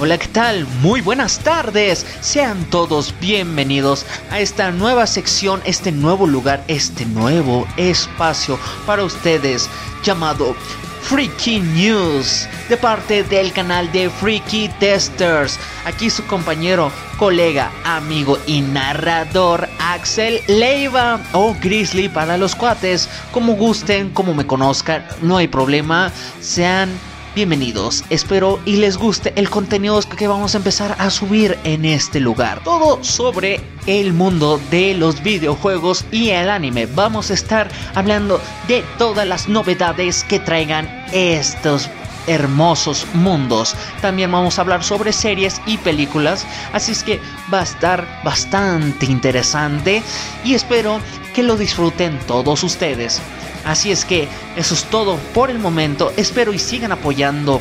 Hola, ¿qué tal? Muy buenas tardes. Sean todos bienvenidos a esta nueva sección, este nuevo lugar, este nuevo espacio para ustedes llamado Freaky News de parte del canal de Freaky Testers. Aquí su compañero, colega, amigo y narrador Axel Leiva o Grizzly para los cuates. Como gusten, como me conozcan, no hay problema. Sean Bienvenidos, espero y les guste el contenido que vamos a empezar a subir en este lugar. Todo sobre el mundo de los videojuegos y el anime. Vamos a estar hablando de todas las novedades que traigan estos hermosos mundos. También vamos a hablar sobre series y películas, así es que va a estar bastante interesante y espero que lo disfruten todos ustedes. Así es que eso es todo por el momento. Espero y sigan apoyando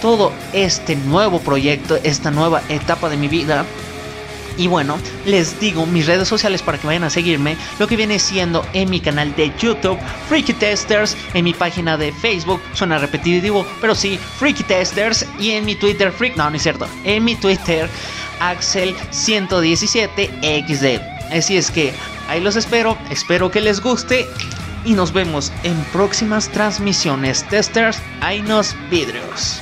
todo este nuevo proyecto, esta nueva etapa de mi vida. Y bueno, les digo mis redes sociales para que vayan a seguirme. Lo que viene siendo en mi canal de YouTube, Freaky Testers. En mi página de Facebook, suena repetitivo, pero sí, Freaky Testers. Y en mi Twitter, Freak, no, no es cierto. En mi Twitter, Axel117XD. Así es que ahí los espero. Espero que les guste y nos vemos en próximas transmisiones testers. Hay nos vidrios.